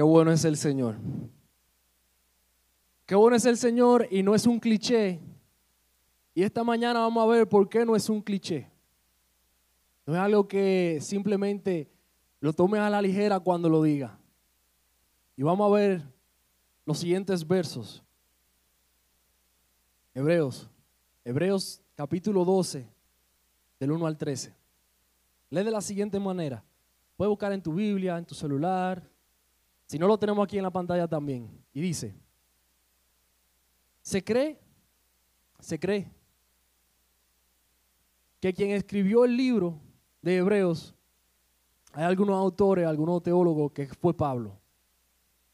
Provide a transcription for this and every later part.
Qué bueno es el Señor. Qué bueno es el Señor y no es un cliché. Y esta mañana vamos a ver por qué no es un cliché. No es algo que simplemente lo tomes a la ligera cuando lo diga. Y vamos a ver los siguientes versos. Hebreos, Hebreos capítulo 12, del 1 al 13. Lee de la siguiente manera. Puedes buscar en tu Biblia, en tu celular. Si no lo tenemos aquí en la pantalla también. Y dice, se cree, se cree que quien escribió el libro de Hebreos, hay algunos autores, algunos teólogos que fue Pablo.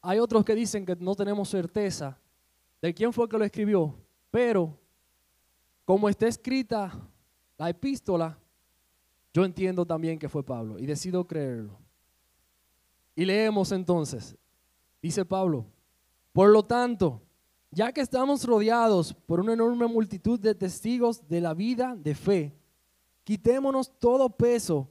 Hay otros que dicen que no tenemos certeza de quién fue que lo escribió, pero como está escrita la epístola, yo entiendo también que fue Pablo y decido creerlo. Y leemos entonces, dice Pablo, por lo tanto, ya que estamos rodeados por una enorme multitud de testigos de la vida de fe, quitémonos todo peso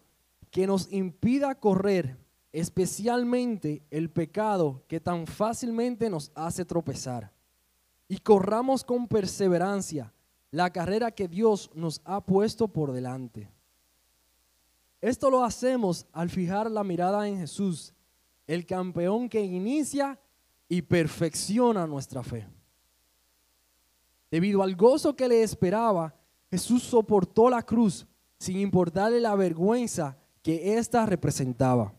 que nos impida correr, especialmente el pecado que tan fácilmente nos hace tropezar, y corramos con perseverancia la carrera que Dios nos ha puesto por delante. Esto lo hacemos al fijar la mirada en Jesús, el campeón que inicia y perfecciona nuestra fe. Debido al gozo que le esperaba, Jesús soportó la cruz sin importarle la vergüenza que ésta representaba.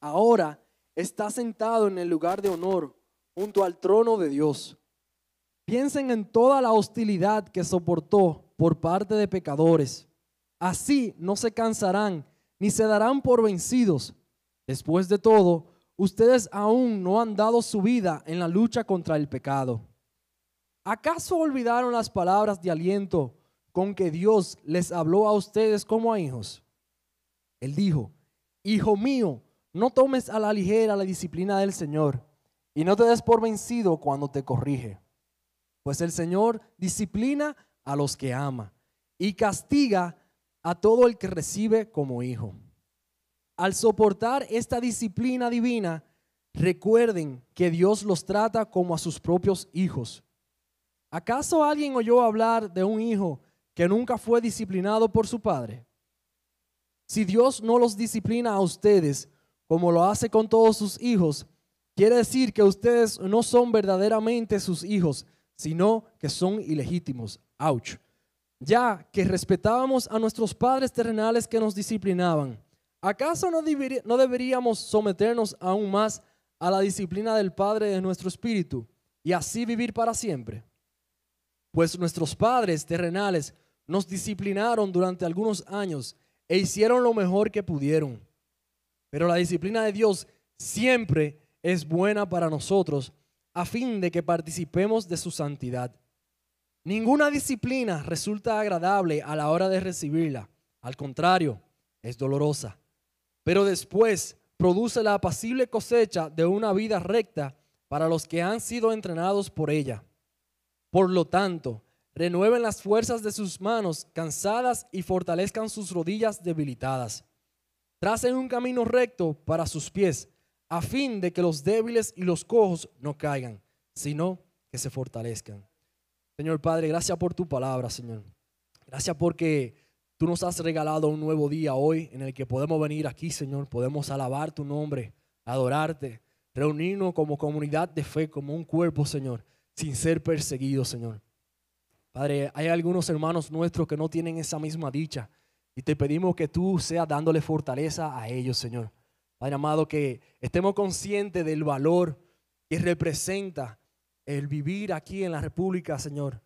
Ahora está sentado en el lugar de honor junto al trono de Dios. Piensen en toda la hostilidad que soportó por parte de pecadores. Así no se cansarán ni se darán por vencidos. Después de todo, ustedes aún no han dado su vida en la lucha contra el pecado. ¿Acaso olvidaron las palabras de aliento con que Dios les habló a ustedes como a hijos? Él dijo, Hijo mío, no tomes a la ligera la disciplina del Señor y no te des por vencido cuando te corrige. Pues el Señor disciplina a los que ama y castiga a todo el que recibe como hijo. Al soportar esta disciplina divina, recuerden que Dios los trata como a sus propios hijos. ¿Acaso alguien oyó hablar de un hijo que nunca fue disciplinado por su padre? Si Dios no los disciplina a ustedes como lo hace con todos sus hijos, quiere decir que ustedes no son verdaderamente sus hijos, sino que son ilegítimos. Ouch. Ya que respetábamos a nuestros padres terrenales que nos disciplinaban, ¿acaso no, deberíamos someternos aún más a la disciplina del Padre de nuestro espíritu y así vivir para siempre? Pues nuestros padres terrenales nos disciplinaron durante algunos años e hicieron lo mejor que pudieron. Pero la disciplina de Dios siempre es buena para nosotros a fin de que participemos de su santidad. Ninguna disciplina resulta agradable a la hora de recibirla. Al contrario, es dolorosa. Pero después produce la apacible cosecha de una vida recta para los que han sido entrenados por ella. Por lo tanto, renueven las fuerzas de sus manos cansadas y fortalezcan sus rodillas debilitadas. Tracen un camino recto para sus pies, a fin de que los débiles y los cojos no caigan, sino que se fortalezcan. Señor Padre, gracias por tu palabra, Señor. Gracias porque tú nos has regalado un nuevo día hoy en el que podemos venir aquí, Señor. Podemos alabar tu nombre, adorarte, reunirnos como comunidad de fe, como un cuerpo, Señor sin ser perseguidos, Señor. Padre, hay algunos hermanos nuestros que no tienen esa misma dicha y te pedimos que tú seas dándole fortaleza a ellos, Señor. Padre amado, que estemos conscientes del valor que representa el vivir aquí en la República, Señor.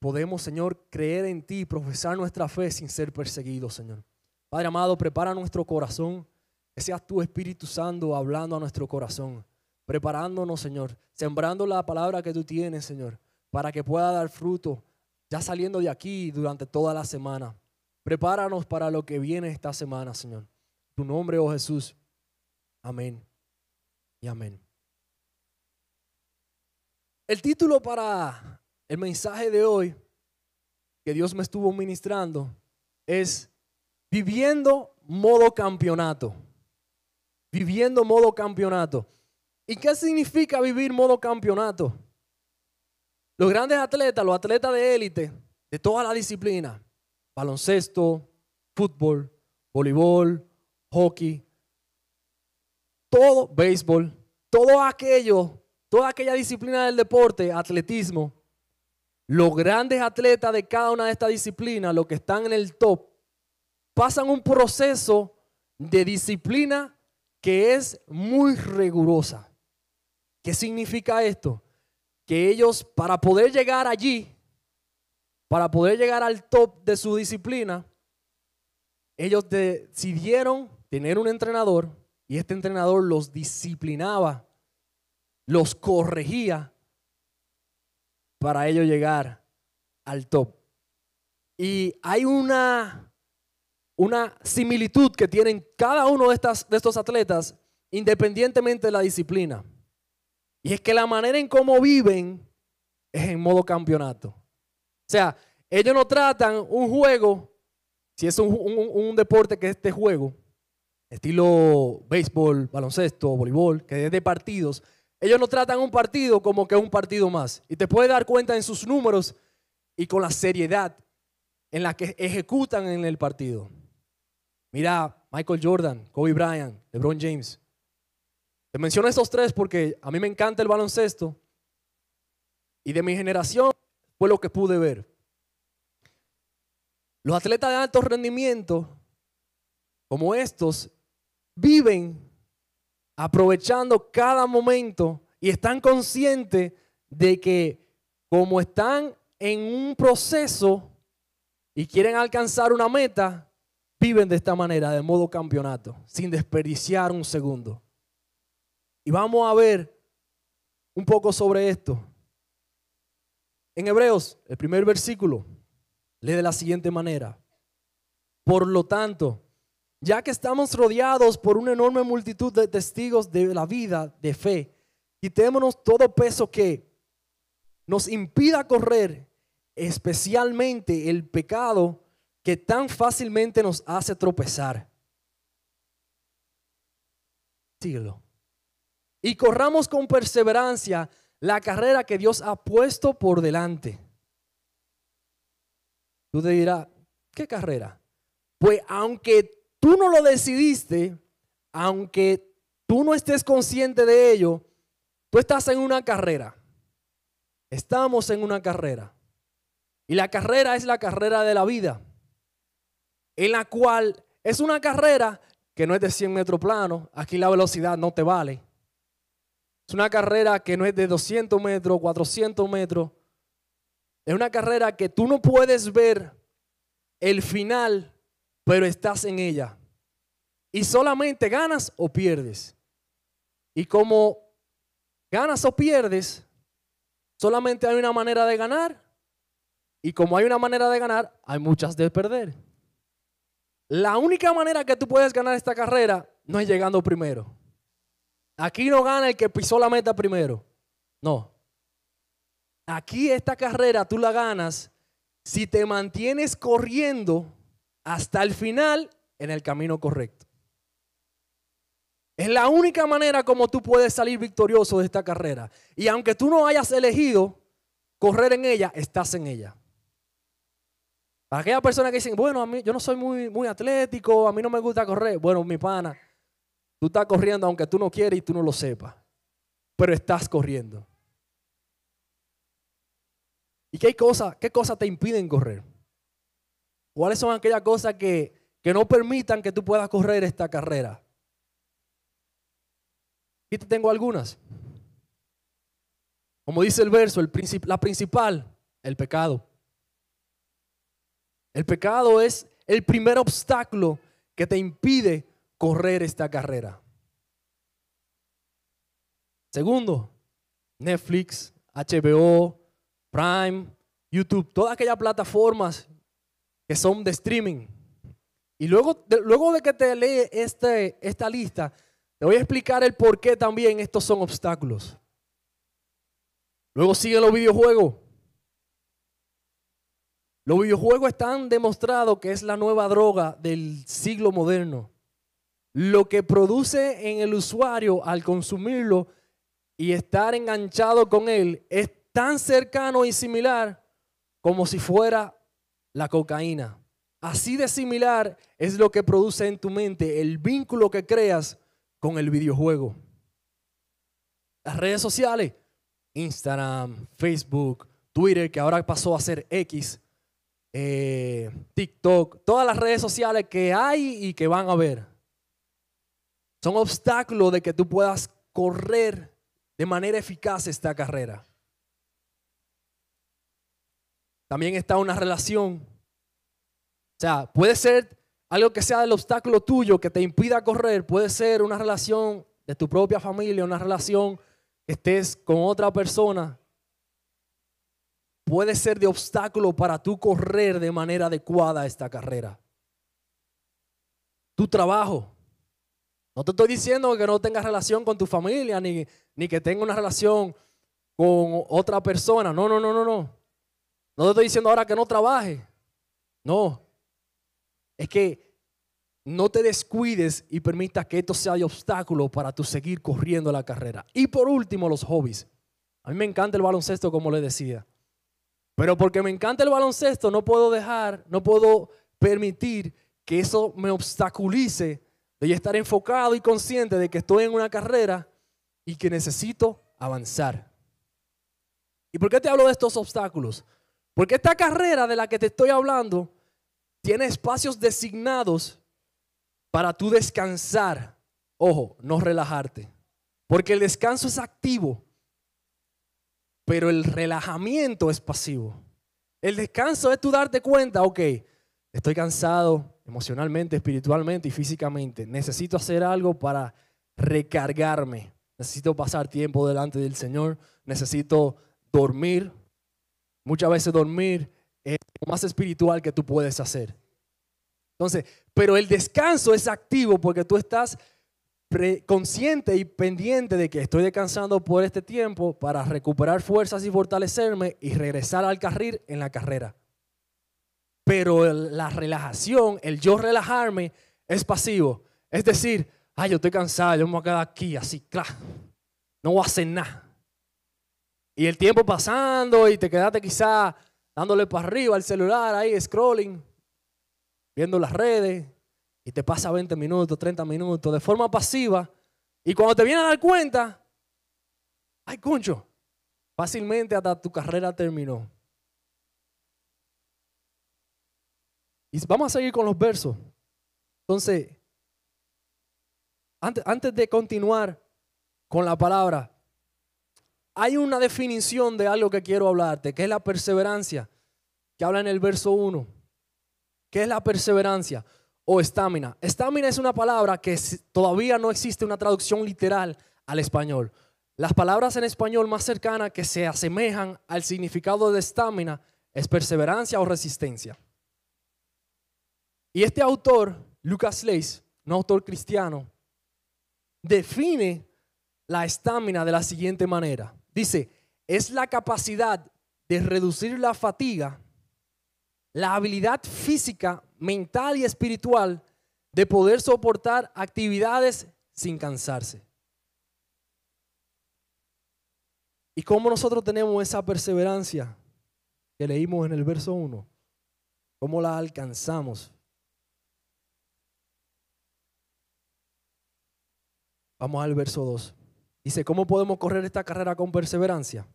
Podemos, Señor, creer en ti, profesar nuestra fe sin ser perseguidos, Señor. Padre amado, prepara nuestro corazón, que seas tu Espíritu Santo hablando a nuestro corazón preparándonos, Señor, sembrando la palabra que tú tienes, Señor, para que pueda dar fruto, ya saliendo de aquí durante toda la semana. Prepáranos para lo que viene esta semana, Señor. Tu nombre, oh Jesús. Amén y amén. El título para el mensaje de hoy que Dios me estuvo ministrando es Viviendo modo campeonato. Viviendo modo campeonato. ¿Y qué significa vivir modo campeonato? Los grandes atletas, los atletas de élite, de toda la disciplina, baloncesto, fútbol, voleibol, hockey, todo, béisbol, todo aquello, toda aquella disciplina del deporte, atletismo, los grandes atletas de cada una de estas disciplinas, los que están en el top, pasan un proceso de disciplina que es muy rigurosa. ¿Qué significa esto? Que ellos para poder llegar allí, para poder llegar al top de su disciplina, ellos decidieron tener un entrenador y este entrenador los disciplinaba, los corregía para ellos llegar al top. Y hay una, una similitud que tienen cada uno de, estas, de estos atletas independientemente de la disciplina. Y es que la manera en cómo viven es en modo campeonato. O sea, ellos no tratan un juego, si es un, un, deporte que es de juego, estilo béisbol, baloncesto, voleibol, que es de partidos, ellos no tratan un partido como que un partido más. Y te puedes dar cuenta en sus números y con la seriedad en la que ejecutan en el partido. Mira, Michael Jordan, Kobe Bryant, LeBron James. Te menciono estos tres porque a mí me encanta el baloncesto y de mi generación fue lo que pude ver. Los atletas de alto rendimiento, como estos, viven aprovechando cada momento y están conscientes de que como están en un proceso y quieren alcanzar una meta, viven de esta manera, de modo campeonato, sin desperdiciar un segundo. Y vamos a ver un poco sobre esto. En Hebreos, el primer versículo, lee de la siguiente manera. Por lo tanto, ya que estamos rodeados por una enorme multitud de testigos de la vida de fe, quitémonos todo peso que nos impida correr, especialmente el pecado que tan fácilmente nos hace tropezar. Síguelo. Y corramos con perseverancia la carrera que Dios ha puesto por delante. Tú te dirás, ¿qué carrera? Pues aunque tú no lo decidiste, aunque tú no estés consciente de ello, tú estás en una carrera. Estamos en una carrera. Y la carrera es la carrera de la vida, en la cual es una carrera que no es de 100 metros plano. Aquí la velocidad no te vale. Es una carrera que no es de 200 metros, 400 metros. Es una carrera que tú no puedes ver el final pero estás en ella. Y solamente ganas o pierdes. Y como ganas o pierdes, solamente hay una manera de ganar. Y como hay una manera de ganar, hay muchas de perder. La única manera que tú puedes ganar esta carrera no es llegando primero. Aquí no gana el que pisó la meta primero. No. Aquí esta carrera tú la ganas si te mantienes corriendo hasta el final en el camino correcto. Es la única manera como tú puedes salir victorioso de esta carrera. Y aunque tú no hayas elegido correr en ella, estás en ella. Para aquellas personas que dicen, bueno, a mí, yo no soy muy, muy atlético, a mí no me gusta correr. Bueno, mi pana, tú estás corriendo aunque tú no quieras y tú no lo sepas. Pero estás corriendo. ¿Y qué cosas qué cosa te impiden correr? ¿Cuáles son aquellas cosas que, no permitan que tú puedas correr esta carrera? Aquí te tengo algunas. Como dice el verso, la principal, el pecado. El pecado es el primer obstáculo que te impide correr esta carrera. Segundo, Netflix, HBO, Prime, YouTube, todas aquellas plataformas que son de streaming. Y luego de, luego de que te lee este, esta lista, te voy a explicar el por qué también estos son obstáculos. Luego siguen los videojuegos. Los videojuegos están demostrados que es la nueva droga del siglo moderno. Lo que produce en el usuario al consumirlo y estar enganchado con Él es tan cercano y similar como si fuera la cocaína. Así de similar es lo que produce en tu mente el vínculo que creas con el videojuego. Las redes sociales, Instagram, Facebook, Twitter, que ahora pasó a ser X, eh, TikTok, todas las redes sociales que hay y que van a ver. Son obstáculos de que tú puedas correr de manera eficaz esta carrera. También está una relación. O sea, puede ser algo que sea el obstáculo tuyo que te impida correr, puede ser una relación de tu propia familia, una relación que estés con otra persona. Puede ser de obstáculo para tú correr de manera adecuada esta carrera. Tu trabajo. No te estoy diciendo que no tengas relación con tu familia, ni, ni que tengas una relación con otra persona. No, no, no, no, no. No te estoy diciendo ahora que no trabaje. No. Es que no te descuides y permita que esto sea de obstáculo para tu seguir corriendo la carrera. Y por último, los hobbies. A mí me encanta el baloncesto, como le decía. Pero porque me encanta el baloncesto, no puedo dejar, no puedo permitir que eso me obstaculice de estar enfocado y consciente de que estoy en una carrera y que necesito avanzar. ¿Y por qué te hablo de estos obstáculos? Porque esta carrera de la que te estoy hablando tiene espacios designados para tú descansar. Ojo, no relajarte. Porque el descanso es activo, pero el relajamiento es pasivo. El descanso es tú darte cuenta, ok, estoy cansado, emocionalmente, espiritualmente y físicamente. Necesito hacer algo para recargarme. Necesito pasar tiempo delante del Señor. Necesito dormir. Muchas veces dormir lo más espiritual que tú puedes hacer. Entonces, pero el descanso es activo porque tú estás consciente y pendiente de que estoy descansando por este tiempo para recuperar fuerzas y fortalecerme y regresar al carril en la carrera. Pero la relajación, el yo relajarme, es pasivo. Es decir, ay, yo estoy cansado, yo me voy a quedar aquí así, claro. No voy a hacer nada. Y el tiempo pasando y te quedaste quizá dándole para arriba al celular, ahí scrolling, viendo las redes, y te pasa 20 minutos, 30 minutos de forma pasiva. Y cuando te vienes a dar cuenta, ay, concho, fácilmente hasta tu carrera terminó. Y vamos a seguir con los versos. Entonces, antes, antes de continuar con la palabra, hay una definición de algo que quiero hablarte, que es la perseverancia, que habla en el verso 1. ¿Qué es la perseverancia? O estamina. Estamina es una palabra que todavía no existe una traducción literal al español. Las palabras en español más cercanas que se asemejan al significado de estamina es perseverancia o resistencia. Y este autor, Lucas Leis, un autor cristiano, define la estamina de la siguiente manera. Dice, es la capacidad de reducir la fatiga, la habilidad física, mental y espiritual de poder soportar actividades sin cansarse. ¿Y cómo nosotros tenemos esa perseverancia que leímos en el verso 1? ¿Cómo la alcanzamos? Vamos al verso 2. Dice, ¿cómo podemos correr esta carrera con perseverancia?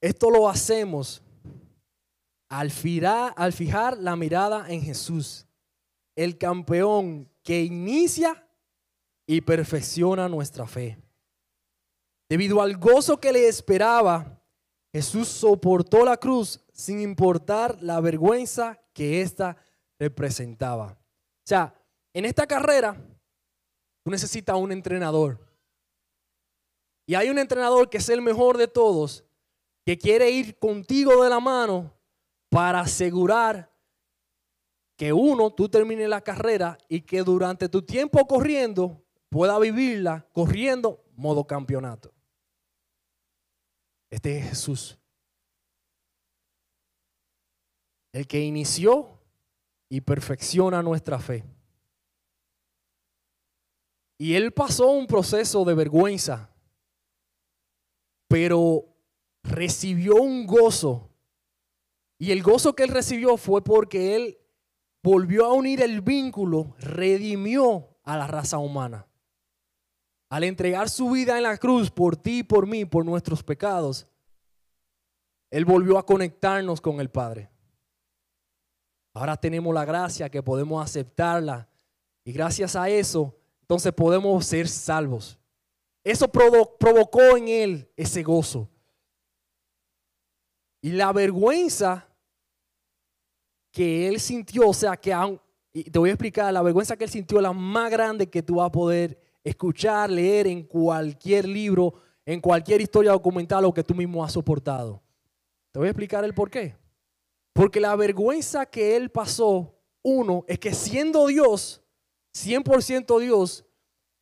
Esto lo hacemos al al fijar la mirada en Jesús, el campeón que inicia y perfecciona nuestra fe. Debido al gozo que le esperaba, Jesús soportó la cruz sin importar la vergüenza que ésta representaba. O sea, en esta carrera, tú necesitas un entrenador. Y hay un entrenador que es el mejor de todos, que quiere ir contigo de la mano para asegurar que uno, tú termines la carrera y que durante tu tiempo corriendo pueda vivirla corriendo modo campeonato. Este es Jesús. El que inició y perfecciona nuestra fe. Y él pasó un proceso de vergüenza, pero recibió un gozo. Y el gozo que él recibió fue porque él volvió a unir el vínculo, redimió a la raza humana. Al entregar su vida en la cruz por ti y por mí, por nuestros pecados, Él volvió a conectarnos con el Padre. Ahora tenemos la gracia que podemos aceptarla y gracias a eso, entonces podemos ser salvos. Eso provocó en Él ese gozo. Y la vergüenza que Él sintió, o sea, que y te voy a explicar, la vergüenza que Él sintió la más grande que tú vas a poder escuchar, leer en cualquier libro, en cualquier historia documental o que tú mismo has soportado. Te voy a explicar el por qué. Porque la vergüenza que él pasó, uno, es que siendo Dios, 100% Dios,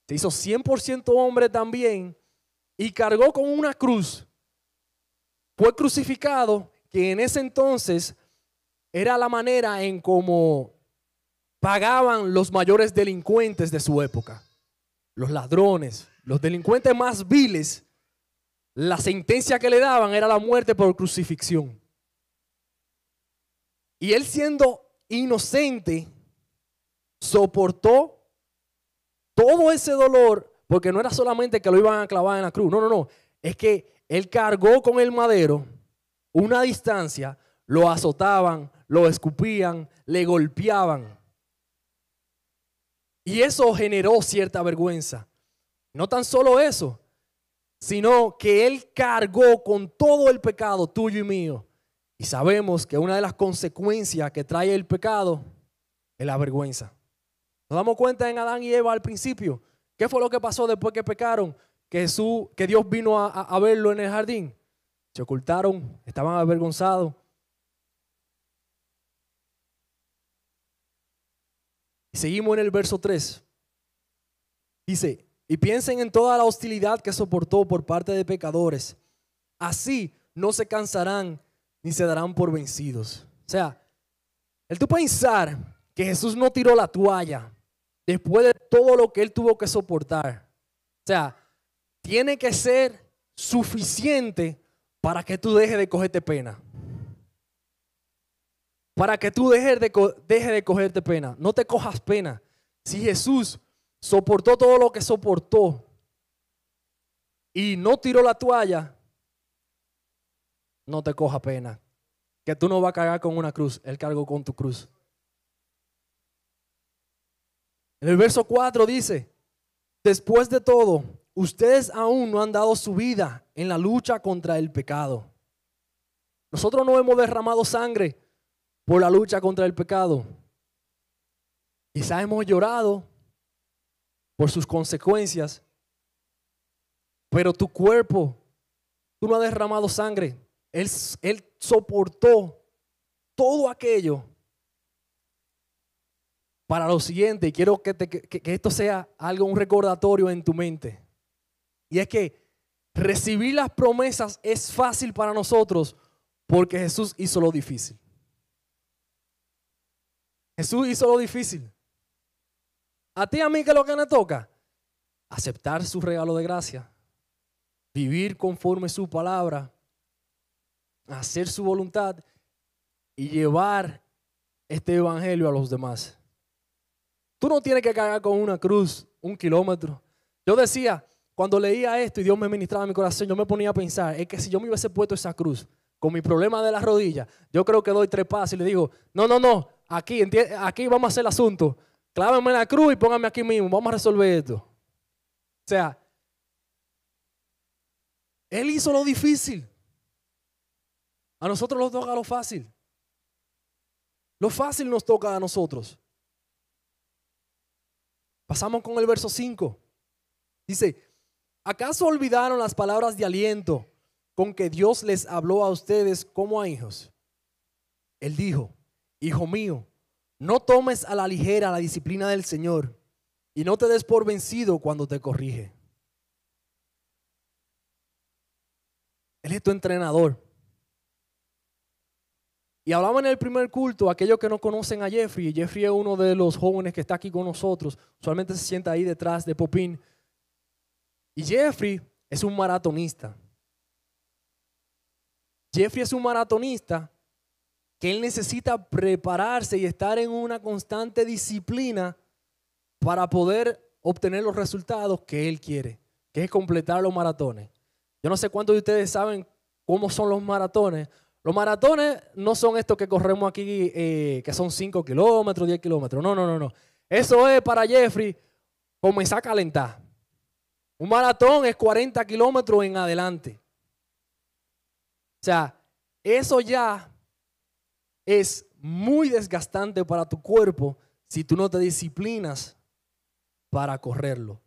se hizo 100% hombre también y cargó con una cruz. Fue crucificado, que en ese entonces era la manera en cómo pagaban los mayores delincuentes de su época los ladrones, los delincuentes más viles, la sentencia que le daban era la muerte por crucifixión. Y él siendo inocente, soportó todo ese dolor, porque no era solamente que lo iban a clavar en la cruz, no, no, no, es que él cargó con el madero una distancia, lo azotaban, lo escupían, le golpeaban. Y eso generó cierta vergüenza. No tan solo eso, sino que Él cargó con todo el pecado tuyo y mío. Y sabemos que una de las consecuencias que trae el pecado es la vergüenza. Nos damos cuenta en Adán y Eva al principio. ¿Qué fue lo que pasó después que pecaron? Que, Jesús, que Dios vino a, verlo en el jardín. Se ocultaron, estaban avergonzados. Seguimos en el verso 3. Dice, y piensen en toda la hostilidad que soportó por parte de pecadores. Así no se cansarán ni se darán por vencidos. O sea, el tú pensar que Jesús no tiró la toalla después de todo lo que él tuvo que soportar. O sea, tiene que ser suficiente para que tú dejes de cogerte pena para que tú dejes de, de cogerte pena. No te cojas pena. Si Jesús soportó todo lo que soportó y no tiró la toalla, no te coja pena. Que tú no vas a cargar con una cruz, Él cargó con tu cruz. En el verso 4 dice, después de todo, ustedes aún no han dado su vida en la lucha contra el pecado. Nosotros no hemos derramado sangre por la lucha contra el pecado. Quizá hemos llorado por sus consecuencias, pero tu cuerpo, tú no has derramado sangre. Él, él soportó todo aquello para lo siguiente. Y quiero que, que esto sea algo, un recordatorio en tu mente. Y es que recibir las promesas es fácil para nosotros porque Jesús hizo lo difícil. Jesús hizo lo difícil. A ti a mí, que lo que me toca? Aceptar su regalo de gracia, vivir conforme su palabra, hacer su voluntad y llevar este evangelio a los demás. Tú no tienes que cargar con una cruz un kilómetro. Yo decía, cuando leía esto y Dios me ministraba mi corazón, yo me ponía a pensar, es que si yo me hubiese puesto esa cruz con mi problema de la rodilla, yo creo que doy tres pasos y le digo, no, no, no, aquí, aquí vamos a hacer el asunto. Clávenme la cruz y pónganme aquí mismo. Vamos a resolver esto. O sea, Él hizo lo difícil. A nosotros nos toca lo fácil. Lo fácil nos toca a nosotros. Pasamos con el verso 5. Dice, ¿acaso olvidaron las palabras de aliento con que Dios les habló a ustedes como a hijos? Él dijo, Hijo mío, no tomes a la ligera la disciplina del Señor y no te des por vencido cuando te corrige. Él es tu entrenador. Y hablaba en el primer culto, aquellos que no conocen a Jeffrey, Jeffrey es uno de los jóvenes que está aquí con nosotros, usualmente se sienta ahí detrás de Popín. Y Jeffrey es un maratonista. Jeffrey es un maratonista que él necesita prepararse y estar en una constante disciplina para poder obtener los resultados que él quiere, que es completar los maratones. Yo no sé cuántos de ustedes saben cómo son los maratones. Los maratones no son estos que corremos aquí, eh, que son 5 kilómetros, 10 kilómetros. No, no, no, no. Eso es para Jeffrey comenzar a calentar. Un maratón es 40 kilómetros en adelante. O sea, eso ya es muy desgastante para tu cuerpo si tú no te disciplinas para correrlo.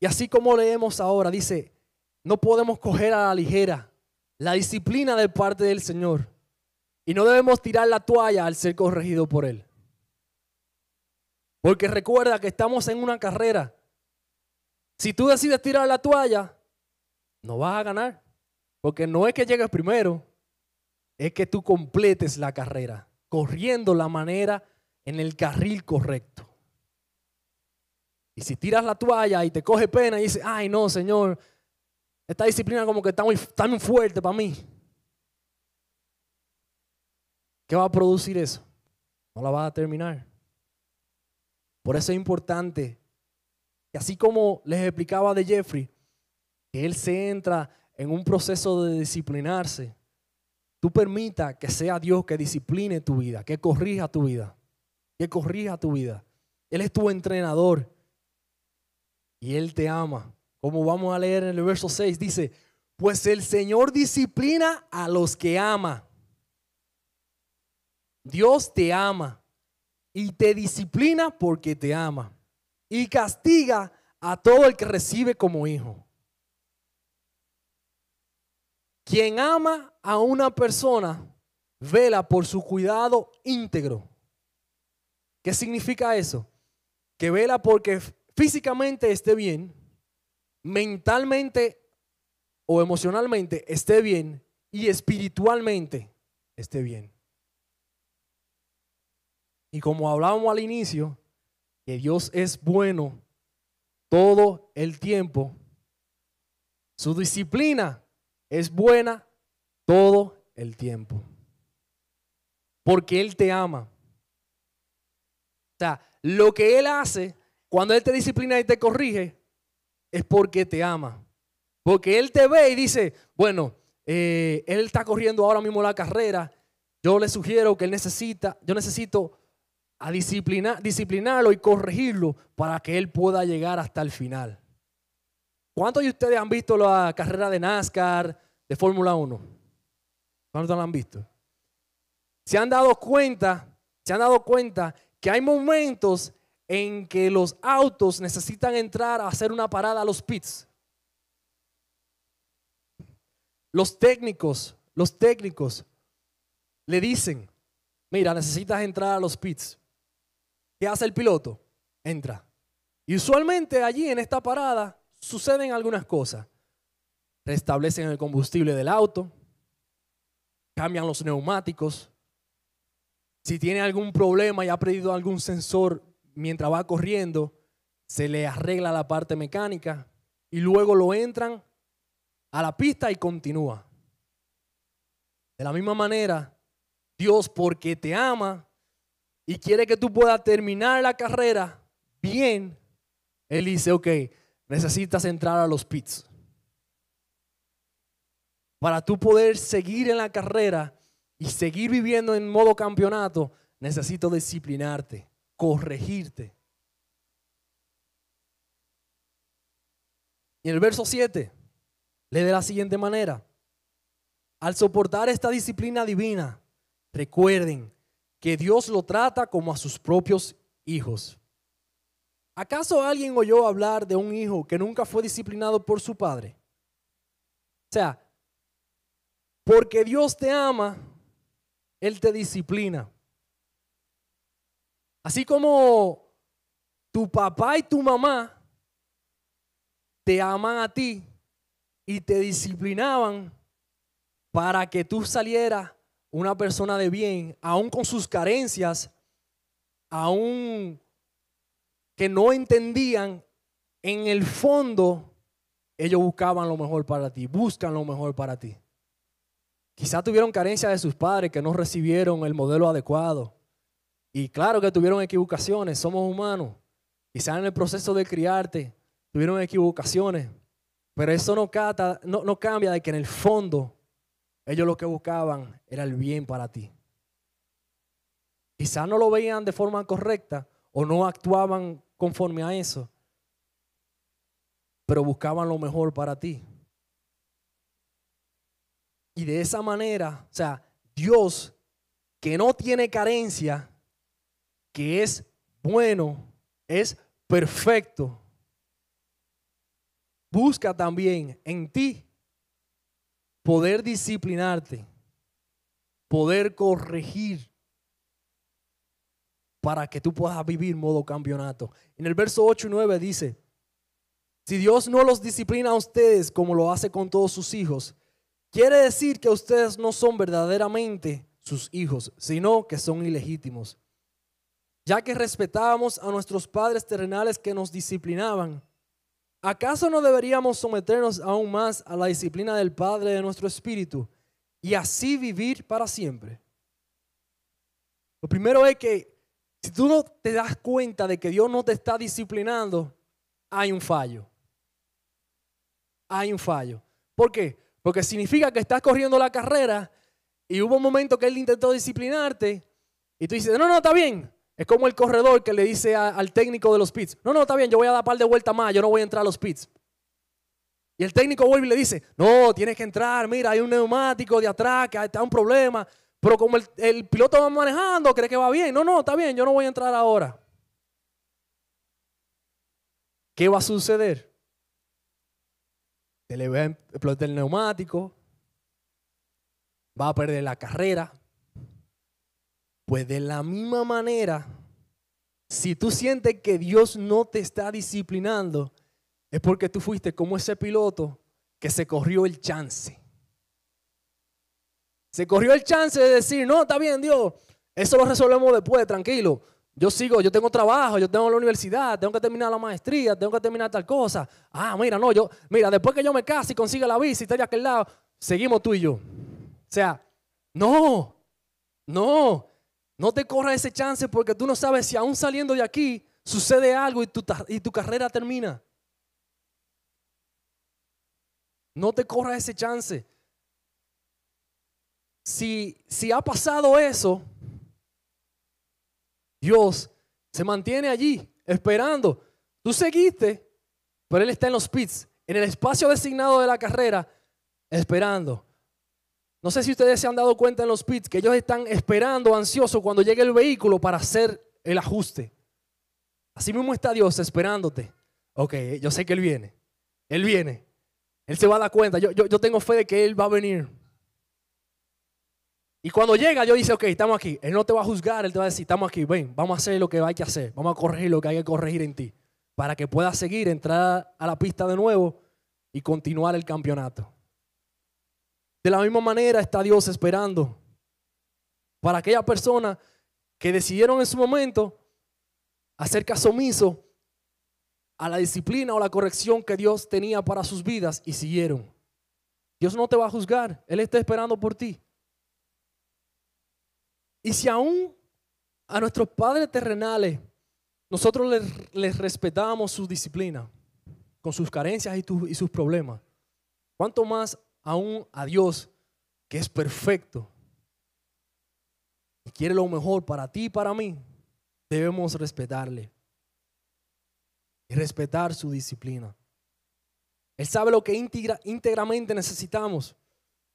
Y así como leemos ahora, dice, no podemos coger a la ligera la disciplina de parte del Señor. Y no debemos tirar la toalla al ser corregido por Él. Porque recuerda que estamos en una carrera. Si tú decides tirar la toalla, no vas a ganar. Porque no es que llegues primero, es que tú completes la carrera, corriendo la manera en el carril correcto. Y si tiras la toalla y te coge pena y dices, ay no, Señor, esta disciplina como que está muy, está fuerte para mí. ¿Qué va a producir eso? No la va a terminar. Por eso es importante que así como les explicaba de Jeffrey, que él se entra en un proceso de disciplinarse, tú permita que sea Dios que discipline tu vida, que corrija tu vida, que corrija tu vida. Él es tu entrenador y Él te ama. Como vamos a leer en el verso 6, dice, pues el Señor disciplina a los que ama. Dios te ama y te disciplina porque te ama y castiga a todo el que recibe como hijo. Quien ama a una persona vela por su cuidado íntegro. ¿Qué significa eso? Que vela porque físicamente esté bien, mentalmente o emocionalmente esté bien y espiritualmente esté bien. Y como hablábamos al inicio, que Dios es bueno todo el tiempo, su disciplina es buena todo el tiempo. Porque Él te ama. O sea, lo que Él hace cuando Él te disciplina y te corrige es porque te ama. Porque Él te ve y dice, bueno, eh, Él está corriendo ahora mismo la carrera. Yo le sugiero que Él necesita, yo necesito a disciplinar, disciplinarlo y corregirlo para que Él pueda llegar hasta el final. ¿Cuántos de ustedes han visto la carrera de NASCAR, de Fórmula 1? ¿Cuántos la han visto? Se han dado cuenta, se han dado cuenta que hay momentos en que los autos necesitan entrar a hacer una parada a los pits. Los técnicos, los técnicos le dicen, mira, necesitas entrar a los pits. ¿Qué hace el piloto? Entra. Y usualmente allí en esta parada suceden algunas cosas. Restablecen el combustible del auto, cambian los neumáticos. Si tiene algún problema y ha perdido algún sensor mientras va corriendo, se le arregla la parte mecánica y luego lo entran a la pista y continúa. De la misma manera, Dios porque te ama y quiere que tú puedas terminar la carrera bien, Él dice, ok, necesitas entrar a los pits. Para tú poder seguir en la carrera y seguir viviendo en modo campeonato, necesito disciplinarte, corregirte. Y en el verso 7 lee de la siguiente manera. Al soportar esta disciplina divina, recuerden que Dios lo trata como a sus propios hijos. ¿Acaso alguien oyó hablar de un hijo que nunca fue disciplinado por su padre? O sea, porque Dios te ama, Él te disciplina. Así como tu papá y tu mamá te aman a ti y te disciplinaban para que tú salieras una persona de bien, aún con sus carencias, aún que no entendían, en el fondo ellos buscaban lo mejor para ti, buscan lo mejor para ti. Quizá tuvieron carencia de sus padres que no recibieron el modelo adecuado. Y claro que tuvieron equivocaciones, somos humanos. Quizá en el proceso de criarte tuvieron equivocaciones. Pero eso no, no, no cambia de que en el fondo ellos lo que buscaban era el bien para ti. Quizá no lo veían de forma correcta o no actuaban conforme a eso, pero buscaban lo mejor para ti. Y de esa manera, o sea, Dios que no tiene carencia, que es bueno, es perfecto, busca también en ti poder disciplinarte, poder corregir para que tú puedas vivir modo campeonato. En el verso 8 y 9 dice, si Dios no los disciplina a ustedes como lo hace con todos sus hijos, quiere decir que ustedes no son verdaderamente sus hijos, sino que son ilegítimos. Ya que respetábamos a nuestros padres terrenales que nos disciplinaban, ¿acaso no deberíamos someternos aún más a la disciplina del Padre de nuestro espíritu y así vivir para siempre? Lo primero es que si tú no te das cuenta de que Dios no te está disciplinando, hay un fallo. Hay un fallo. ¿Por qué? Porque significa que estás corriendo la carrera y hubo un momento que Él intentó disciplinarte y tú dices, no, no, está bien, es como el corredor que le dice al técnico de los pits, no, no, está bien, yo voy a dar par de vueltas más, yo no voy a entrar a los pits. Y el técnico vuelve y le dice, no, tienes que entrar, mira, hay un neumático de atrás que está un problema. Pero como el, piloto va manejando, cree que va bien. No, no, está bien, yo no voy a entrar ahora. ¿Qué va a suceder? Se le va a explotar el neumático, va a perder la carrera, pues de la misma manera, si tú sientes que Dios no te está disciplinando, es porque tú fuiste como ese piloto que se corrió el chance. Se corrió el chance de decir, no, está bien Dios, eso lo resolvemos después, tranquilo. Yo sigo, yo tengo trabajo, yo tengo la universidad, tengo que terminar la maestría, tengo que terminar tal cosa. Ah, mira, no, yo, mira, después que yo me case y consiga la y esté de aquel lado, seguimos tú y yo. O sea, no, no. No te corras ese chance porque tú no sabes si aún saliendo de aquí sucede algo y tu, y tu carrera termina. No te corras ese chance. Si, si ha pasado eso, Dios se mantiene allí esperando. Tú seguiste, pero Él está en los pits, en el espacio designado de la carrera, esperando. No sé si ustedes se han dado cuenta en los pits que ellos están esperando ansiosos cuando llegue el vehículo para hacer el ajuste. Así mismo está Dios esperándote. Ok, yo sé que Él viene. Él viene. Él se va a dar cuenta. Yo, yo, tengo fe de que Él va a venir. Y cuando llega, yo dice, ok, estamos aquí. Él no te va a juzgar, Él te va a decir, estamos aquí, ven, vamos a hacer lo que hay que hacer. Vamos a corregir lo que hay que corregir en ti. Para que puedas seguir, entrar a la pista de nuevo y continuar el campeonato. De la misma manera está Dios esperando para aquella persona que decidieron en su momento hacer caso omiso a la disciplina o la corrección que Dios tenía para sus vidas y siguieron. Dios no te va a juzgar, Él está esperando por ti. Y si aún a nuestros padres terrenales nosotros les, respetamos su disciplina, con sus carencias y, y sus problemas, ¿cuánto más aún a Dios, que es perfecto y quiere lo mejor para ti y para mí, debemos respetarle y respetar su disciplina. Él sabe lo que íntegramente necesitamos.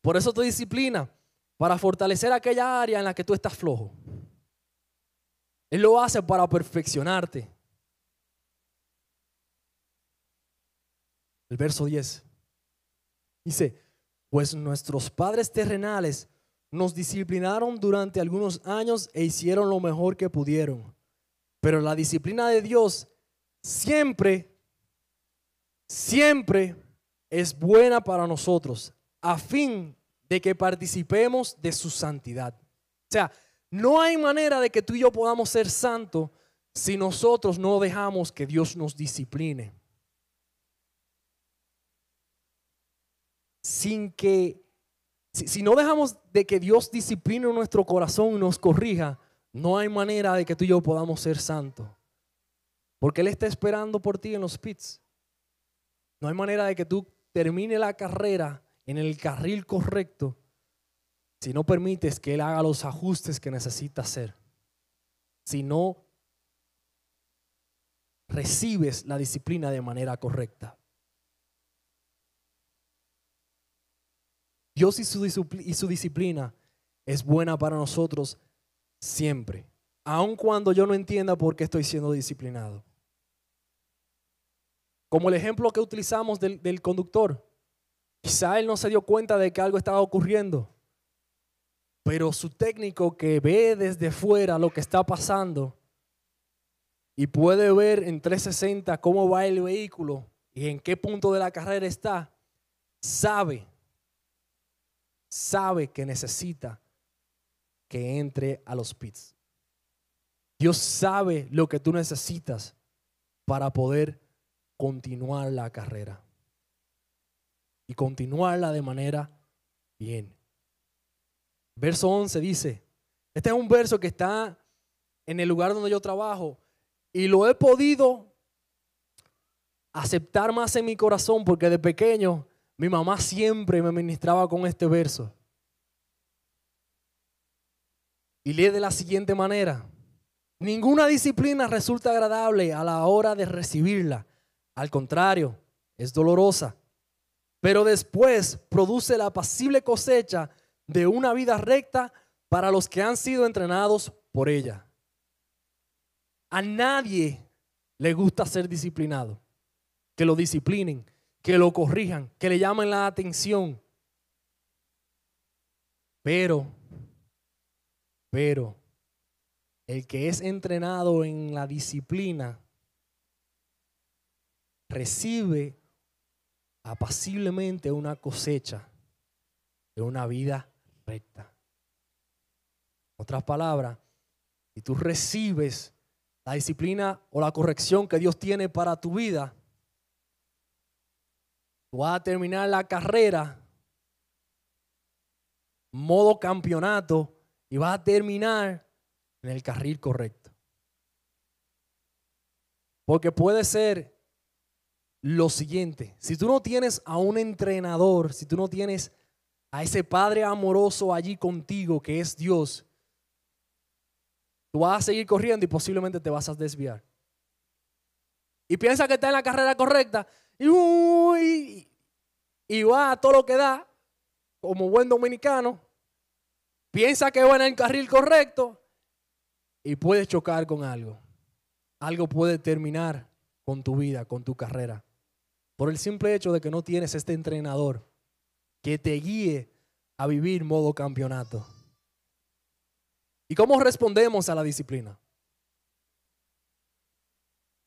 Por eso tu disciplina, para fortalecer aquella área en la que tú estás flojo. Él lo hace para perfeccionarte. El verso 10 dice, pues nuestros padres terrenales nos disciplinaron durante algunos años e hicieron lo mejor que pudieron. Pero la disciplina de Dios siempre, siempre es buena para nosotros, a fin de que participemos de su santidad. O sea, no hay manera de que tú y yo podamos ser santos si nosotros no dejamos que Dios nos discipline. Sin que, si, no dejamos de que Dios discipline nuestro corazón y nos corrija, no hay manera de que tú y yo podamos ser santos. Porque Él está esperando por ti en los pits. No hay manera de que tú termine la carrera en el carril correcto si no permites que Él haga los ajustes que necesita hacer. Si no recibes la disciplina de manera correcta. Dios y su, disciplina es buena para nosotros siempre, aun cuando yo no entienda por qué estoy siendo disciplinado. Como el ejemplo que utilizamos del, del conductor. Quizá él no se dio cuenta de que algo estaba ocurriendo, pero su técnico que ve desde fuera lo que está pasando y puede ver en 360 cómo va el vehículo y en qué punto de la carrera está, sabe, sabe que necesita que entre a los pits. Dios sabe lo que tú necesitas para poder continuar la carrera. Y continuarla de manera bien. Verso 11 dice, este es un verso que está en el lugar donde yo trabajo y lo he podido aceptar más en mi corazón porque de pequeño mi mamá siempre me ministraba con este verso. Y lee de la siguiente manera. Ninguna disciplina resulta agradable a la hora de recibirla. Al contrario, es dolorosa. Pero después produce la apacible cosecha de una vida recta para los que han sido entrenados por ella. A nadie le gusta ser disciplinado. Que lo disciplinen, que lo corrijan, que le llamen la atención. Pero, pero, el que es entrenado en la disciplina recibe apaciblemente una cosecha de una vida recta. otras palabras, si tú recibes la disciplina o la corrección que Dios tiene para tu vida, vas a terminar la carrera modo campeonato y vas a terminar en el carril correcto. Porque puede ser lo siguiente, si tú no tienes a un entrenador, si tú no tienes a ese Padre amoroso allí contigo que es Dios, tú vas a seguir corriendo y posiblemente te vas a desviar. Y piensa que está en la carrera correcta y, va a todo lo que da, como buen dominicano, piensa que va en el carril correcto y puedes chocar con algo. Algo puede terminar con tu vida, con tu carrera. Por el simple hecho de que no tienes este entrenador que te guíe a vivir modo campeonato. ¿Y cómo respondemos a la disciplina?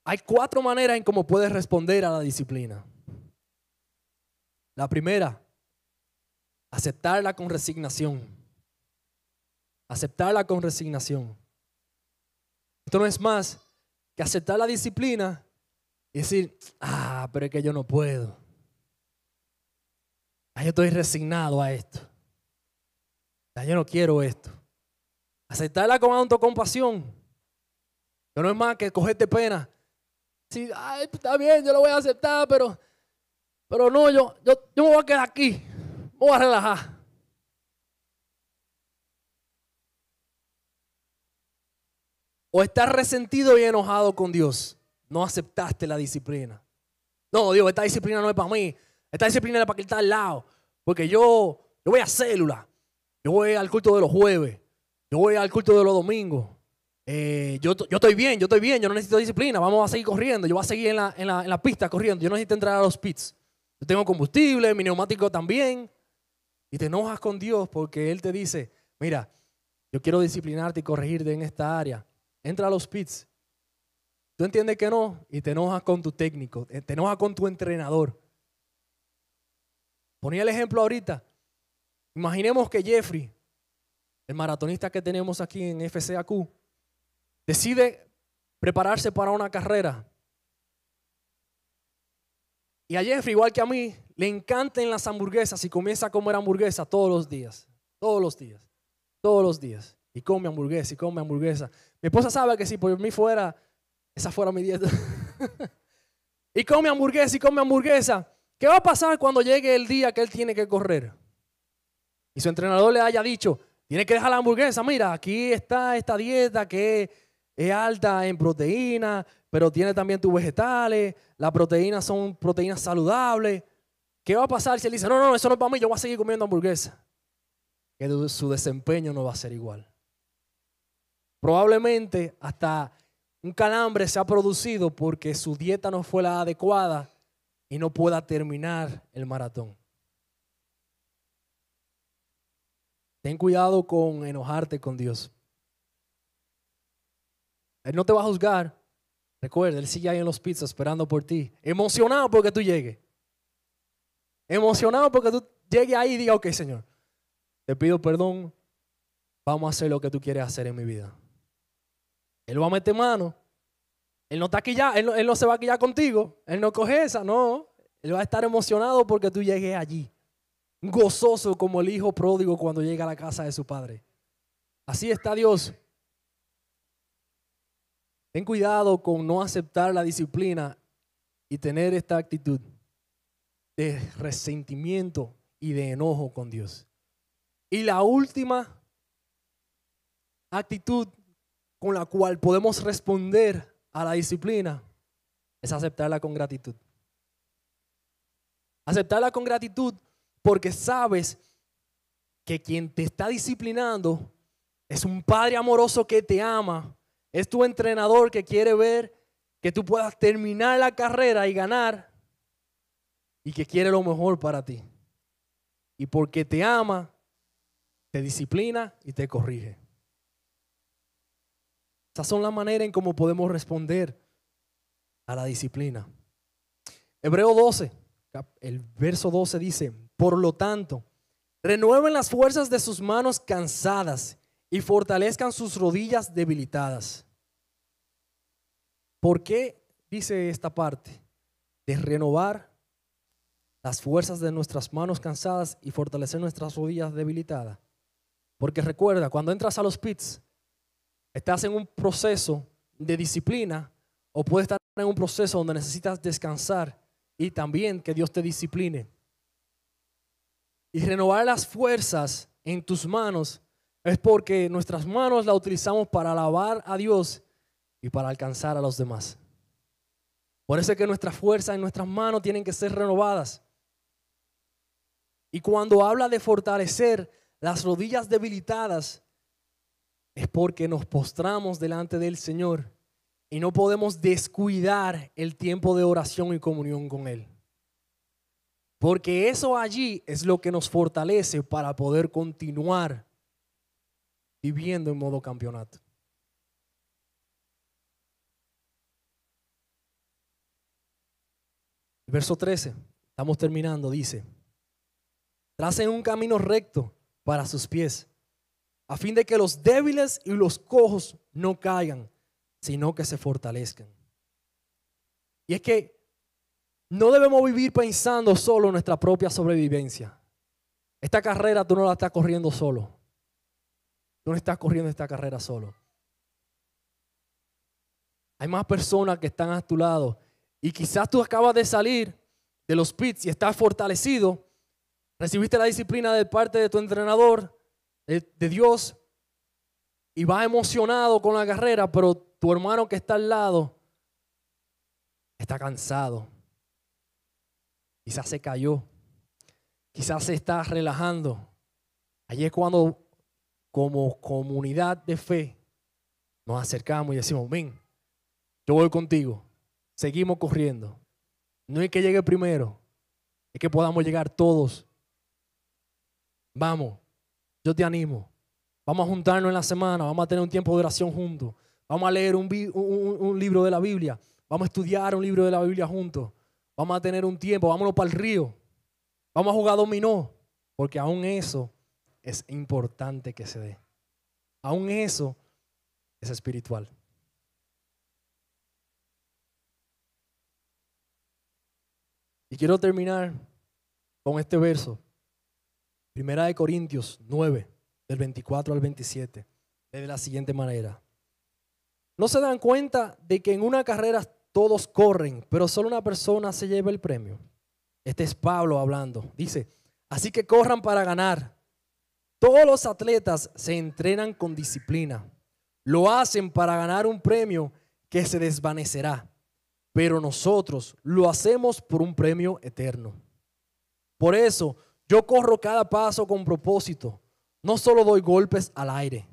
Hay cuatro maneras en cómo puedes responder a la disciplina. La primera, aceptarla con resignación. Aceptarla con resignación. Esto no es más que aceptar la disciplina y decir, ah, pero es que yo no puedo. Ah, yo estoy resignado a esto. Ah, yo no quiero esto. Aceptarla con autocompasión. Que no es más que cogerte pena. Sí, ay, pues, está bien, yo lo voy a aceptar, pero, pero no, yo, yo, yo me voy a quedar aquí. Me voy a relajar. O estar resentido y enojado con Dios no aceptaste la disciplina. No, Dios, esta disciplina no es para mí. Esta disciplina es para que está al lado. Porque yo, yo voy a célula. Yo voy al culto de los jueves. Yo voy al culto de los domingos. Eh, yo, yo, estoy bien, yo estoy bien, yo no necesito disciplina. Vamos a seguir corriendo. Yo voy a seguir en la, en la, en la pista corriendo. Yo no necesito entrar a los pits. Yo tengo combustible, mi neumático también. Y te enojas con Dios porque Él te dice, mira, yo quiero disciplinarte y corregirte en esta área. Entra a los pits Tú entiendes que no y te enojas con tu técnico, eh, te enojas con tu entrenador. Ponía el ejemplo ahorita. Imaginemos que Jeffrey, el maratonista que tenemos aquí en FCAQ, decide prepararse para una carrera. Y a Jeffrey, igual que a mí, le encantan las hamburguesas y comienza a comer hamburguesa todos los días. Todos los días. Todos los días. Y come hamburguesa y come hamburguesa. Mi esposa sabe que si por mí fuera, esa fuera mi dieta. y come hamburguesa y come hamburguesa. ¿Qué va a pasar cuando llegue el día que él tiene que correr? Y su entrenador le haya dicho, tiene que dejar la hamburguesa. Mira, aquí está esta dieta que es alta en proteína, pero tiene también tus vegetales. Las proteínas son proteínas saludables. ¿Qué va a pasar si él dice, no, no, eso no es para mí, yo voy a seguir comiendo hamburguesa? Que su desempeño no va a ser igual. Probablemente hasta un calambre se ha producido porque su dieta no fue la adecuada y no pueda terminar el maratón. Ten cuidado con enojarte con Dios. Él no te va a juzgar. Recuerda, Él sigue ahí en los pizzas esperando por ti. Emocionado porque tú llegues. Emocionado porque tú llegues ahí y digas, ok, Señor, te pido perdón. Vamos a hacer lo que tú quieres hacer en mi vida. Él va a meter mano. Él no está no, él no se va a quillar contigo. Él no coge esa, no. Él va a estar emocionado porque tú llegues allí gozoso como el hijo pródigo cuando llega a la casa de su padre. Así está Dios. Ten cuidado con no aceptar la disciplina y tener esta actitud de resentimiento y de enojo con Dios. Y la última actitud con la cual podemos responder a la disciplina es aceptarla con gratitud. Aceptarla con gratitud porque sabes que quien te está disciplinando es un padre amoroso que te ama, es tu entrenador que quiere ver que tú puedas terminar la carrera y ganar y que quiere lo mejor para ti. Y porque te ama, te disciplina y te corrige. Esas son las maneras en cómo podemos responder a la disciplina. Hebreo 12, el verso 12 dice, por lo tanto, renueven las fuerzas de sus manos cansadas y fortalezcan sus rodillas debilitadas. ¿Por qué dice esta parte? De renovar las fuerzas de nuestras manos cansadas y fortalecer nuestras rodillas debilitadas. Porque recuerda, cuando entras a los pits, estás en un proceso de disciplina o puedes estar en un proceso donde necesitas descansar y también que Dios te discipline y renovar las fuerzas en tus manos es porque nuestras manos las utilizamos para alabar a Dios y para alcanzar a los demás. Por eso es que nuestras fuerzas en nuestras manos tienen que ser renovadas. Y cuando habla de fortalecer las rodillas debilitadas, es porque nos postramos delante del Señor y no podemos descuidar el tiempo de oración y comunión con Él. Porque eso allí es lo que nos fortalece para poder continuar viviendo en modo campeonato. Verso 13, estamos terminando, dice, tracen un camino recto para sus pies, a fin de que los débiles y los cojos no caigan, sino que se fortalezcan. Y es que no debemos vivir pensando solo en nuestra propia sobrevivencia. Esta carrera tú no la estás corriendo solo. Tú no estás corriendo esta carrera solo. Hay más personas que están a tu lado. Y quizás tú acabas de salir de los pits y estás fortalecido. Recibiste la disciplina de parte de tu entrenador, de, de Dios, y vas emocionado con la carrera, pero tu hermano que está al lado está cansado Quizás se cayó. Quizás se está relajando. Allí es cuando como comunidad de fe nos acercamos y decimos, ven, yo voy contigo. Seguimos corriendo. No es que llegue primero, es que podamos llegar todos. Vamos, yo te animo. Vamos a juntarnos en la semana, vamos a tener un tiempo de oración juntos. Vamos a leer un, un libro de la Biblia. Vamos a estudiar un libro de la Biblia juntos. Vamos a tener un tiempo, vámonos para el río. Vamos a jugar dominó, porque aún eso es importante que se dé. Aún eso es espiritual. Y quiero terminar con este verso. Primera de Corintios 9, del 24 al 27, de la siguiente manera. ¿No se dan cuenta de que en una carrera todos corren, pero solo una persona se lleva el premio? Este es Pablo hablando. Dice, así que corran para ganar. Todos los atletas se entrenan con disciplina. Lo hacen para ganar un premio que se desvanecerá, pero nosotros lo hacemos por un premio eterno. Por eso yo corro cada paso con propósito. No solo doy golpes al aire.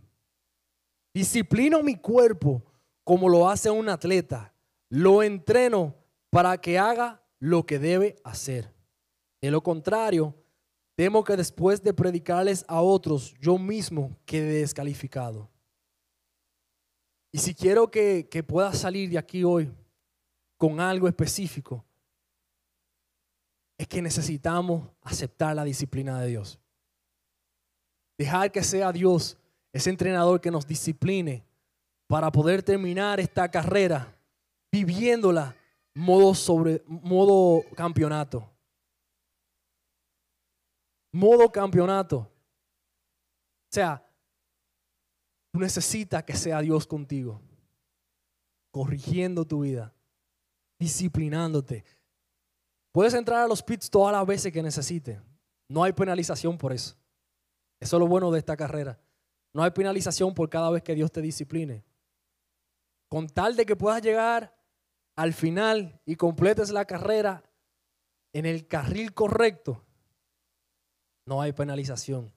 Disciplino mi cuerpo como lo hace un atleta. Lo entreno para que haga lo que debe hacer. De lo contrario, temo que después de predicarles a otros, yo mismo quede descalificado. Y si quiero que, que pueda salir de aquí hoy con algo específico, es que necesitamos aceptar la disciplina de Dios. Dejar que sea Dios ese entrenador que nos discipline para poder terminar esta carrera viviéndola modo sobre modo campeonato. Modo campeonato. O sea, tú necesitas que sea Dios contigo, corrigiendo tu vida, disciplinándote, Puedes entrar a los pits todas las veces que necesites. No hay penalización por eso. Eso es lo bueno de esta carrera. No hay penalización por cada vez que Dios te discipline. Con tal de que puedas llegar al final y completes la carrera en el carril correcto, no hay penalización.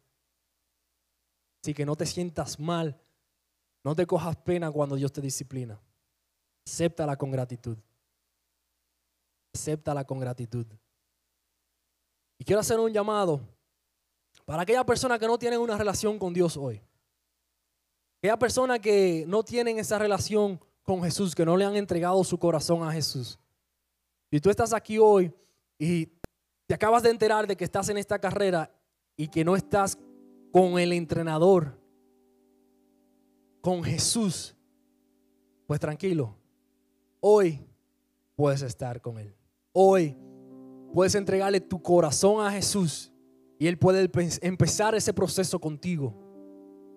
Así que no te sientas mal, no te cojas pena cuando Dios te disciplina. Acéptala con gratitud acéptala con gratitud. Y quiero hacer un llamado para aquella persona que no tienen una relación con Dios hoy. Aquella persona que no tienen esa relación con Jesús, que no le han entregado su corazón a Jesús. Y tú estás aquí hoy y te acabas de enterar de que estás en esta carrera y que no estás con el entrenador, con Jesús, pues tranquilo, hoy puedes estar con Él. Hoy puedes entregarle tu corazón a Jesús y Él puede empezar ese proceso contigo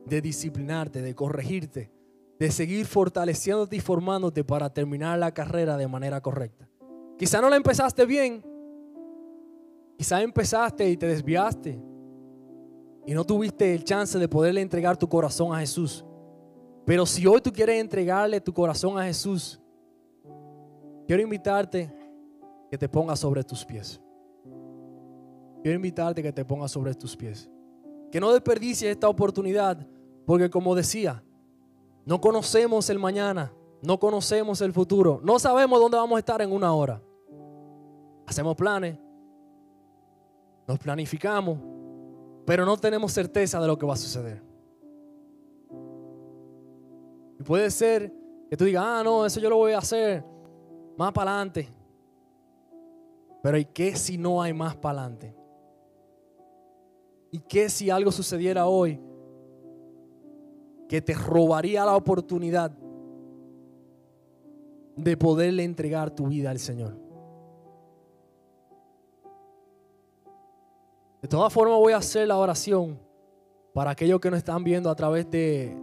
de disciplinarte, de corregirte, de seguir fortaleciéndote y formándote para terminar la carrera de manera correcta. Quizá no la empezaste bien, quizá empezaste y te desviaste y no tuviste el chance de poderle entregar tu corazón a Jesús. Pero si hoy tú quieres entregarle tu corazón a Jesús, quiero invitarte que te pongas sobre tus pies. Quiero invitarte que te pongas sobre tus pies. Que no desperdicies esta oportunidad, porque como decía, no conocemos el mañana, no conocemos el futuro, no sabemos dónde vamos a estar en una hora. Hacemos planes, nos planificamos, pero no tenemos certeza de lo que va a suceder. Y puede ser que tú digas, ah, no, eso yo lo voy a hacer más para adelante. Pero ¿y qué si no hay más para adelante? ¿Y qué si algo sucediera hoy que te robaría la oportunidad de poderle entregar tu vida al Señor? De todas formas voy a hacer la oración para aquellos que nos están viendo a través de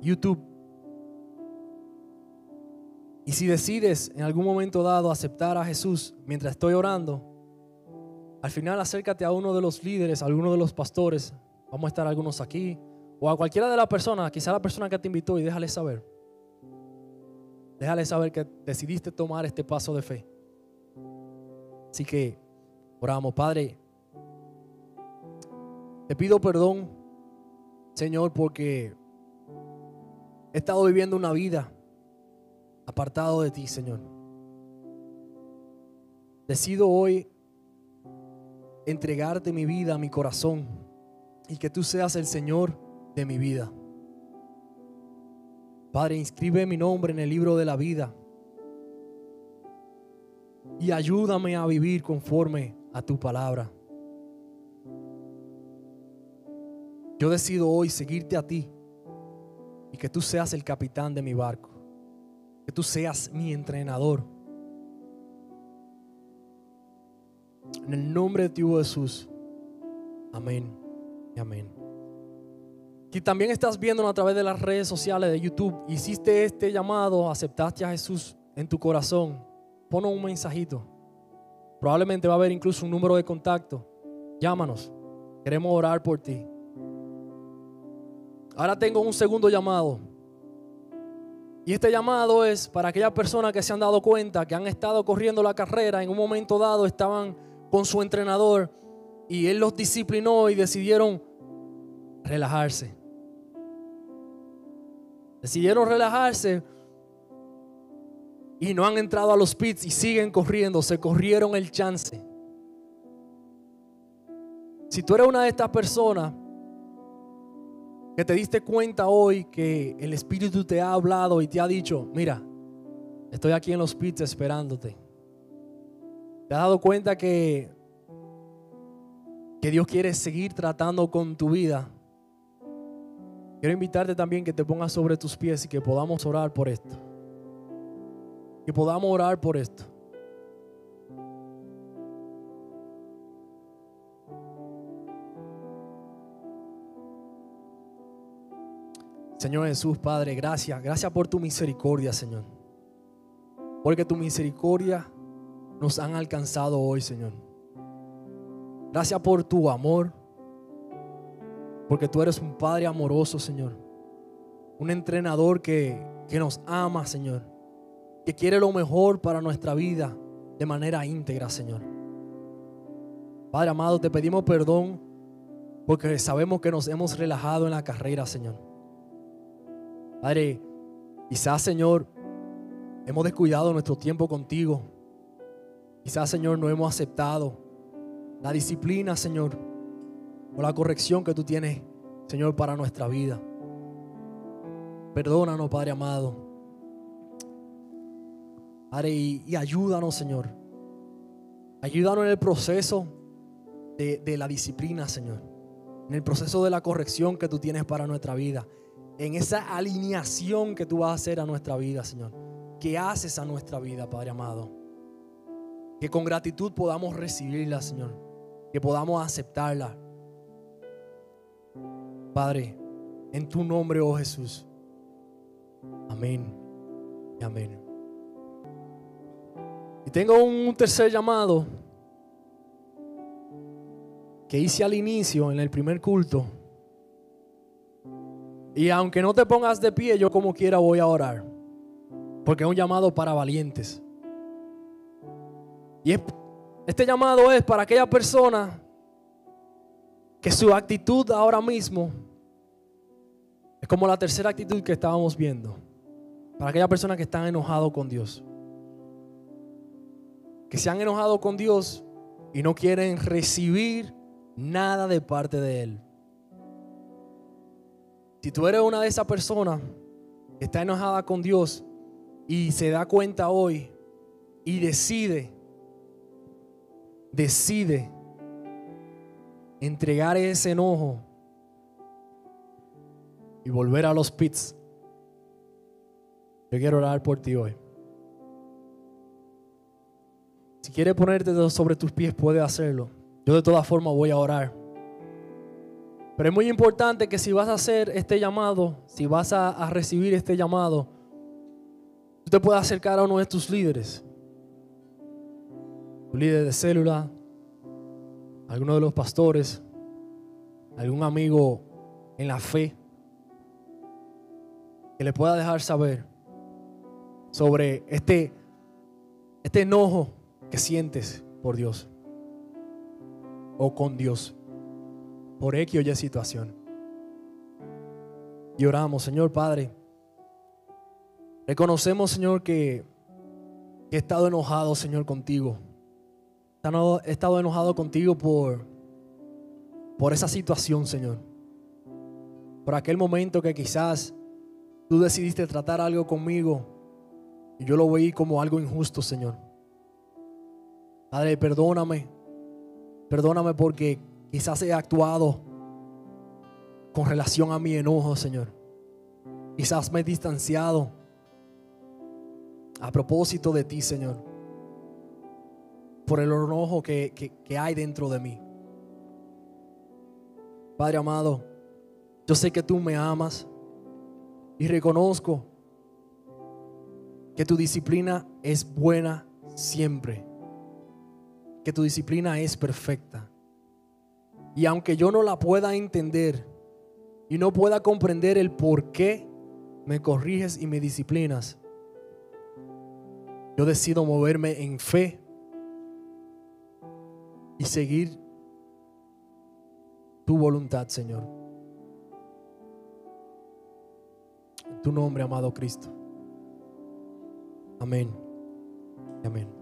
YouTube. Y si decides en algún momento dado aceptar a Jesús mientras estoy orando, al final acércate a uno de los líderes, a alguno de los pastores. Vamos a estar algunos aquí. O a cualquiera de las personas, quizá la persona que te invitó y déjale saber. Déjale saber que decidiste tomar este paso de fe. Así que oramos, Padre. Te pido perdón, Señor, porque he estado viviendo una vida apartado de ti, Señor. Decido hoy entregarte mi vida, mi corazón, y que tú seas el Señor de mi vida. Padre, inscribe mi nombre en el libro de la vida y ayúdame a vivir conforme a tu palabra. Yo decido hoy seguirte a ti y que tú seas el capitán de mi barco, que tú seas mi entrenador. En el nombre de ti, Jesús. Amén y amén. Si también estás viendo a través de las redes sociales de YouTube, hiciste este llamado, aceptaste a Jesús en tu corazón, pon un mensajito. Probablemente va a haber incluso un número de contacto. Llámanos. Queremos orar por ti. Ahora tengo un segundo llamado. Y este llamado es para aquellas personas que se han dado cuenta que han estado corriendo la carrera, en un momento dado estaban con su entrenador y él los disciplinó y decidieron relajarse. Decidieron relajarse y no han entrado a los pits y siguen corriendo, se corrieron el chance. Si tú eres una de estas personas que te diste cuenta hoy que el Espíritu te ha hablado y te ha dicho, mira, estoy aquí en los pits esperándote. Te has dado cuenta que, que Dios quiere seguir tratando con tu vida. Quiero invitarte también que te pongas sobre tus pies y que podamos orar por esto. Que podamos orar por esto. Señor Jesús, Padre, gracias. Gracias por tu misericordia, Señor. Porque tu misericordia nos han alcanzado hoy, Señor. Gracias por tu amor. Porque tú eres un Padre amoroso, Señor. Un entrenador que, que nos ama, Señor. Que quiere lo mejor para nuestra vida de manera íntegra, Señor. Padre amado, te pedimos perdón porque sabemos que nos hemos relajado en la carrera, Señor. Padre, quizás, Señor, hemos descuidado nuestro tiempo contigo. Quizás, Señor, no hemos aceptado la disciplina, Señor, o la corrección que tú tienes, Señor, para nuestra vida. Perdónanos, Padre amado. Padre, y, ayúdanos, Señor. Ayúdanos en el proceso de, de la disciplina, Señor. En el proceso de la corrección que tú tienes para nuestra vida en esa alineación que tú vas a hacer a nuestra vida, Señor. Que haces a nuestra vida, Padre amado. Que con gratitud podamos recibirla, Señor. Que podamos aceptarla. Padre, en tu nombre, oh Jesús. Amén. Y amén. Y tengo un tercer llamado que hice al inicio en el primer culto. Y aunque no te pongas de pie, yo como quiera voy a orar. Porque es un llamado para valientes. Y este llamado es para aquella persona que su actitud ahora mismo es como la tercera actitud que estábamos viendo. Para aquella persona que está enojado con Dios. Que se han enojado con Dios y no quieren recibir nada de parte de Él. Si tú eres una de esas personas que está enojada con Dios y se da cuenta hoy y decide, decide entregar ese enojo y volver a los pits, yo quiero orar por ti hoy. Si quieres ponerte sobre tus pies, puedes hacerlo. Yo de todas formas voy a orar. Pero es muy importante que si vas a hacer este llamado, si vas a, recibir este llamado, tú te puedas acercar a uno de tus líderes. Tu líder de célula, alguno de los pastores, algún amigo en la fe, que le pueda dejar saber sobre este, este enojo que sientes por Dios o con Dios por X o Y situación. Y oramos, Señor Padre. Reconocemos, Señor, que, he estado enojado, Señor, contigo. He estado enojado contigo por, por esa situación, Señor. Por aquel momento que quizás tú decidiste tratar algo conmigo y yo lo veí como algo injusto, Señor. Padre, perdóname. Perdóname porque Quizás he actuado con relación a mi enojo, Señor. Quizás me he distanciado a propósito de ti, Señor, por el enojo que, hay dentro de mí. Padre amado, yo sé que tú me amas y reconozco que tu disciplina es buena siempre, que tu disciplina es perfecta. Y aunque yo no la pueda entender y no pueda comprender el por qué me corriges y me disciplinas, yo decido moverme en fe y seguir tu voluntad, Señor. En tu nombre, amado Cristo. Amén. Amén.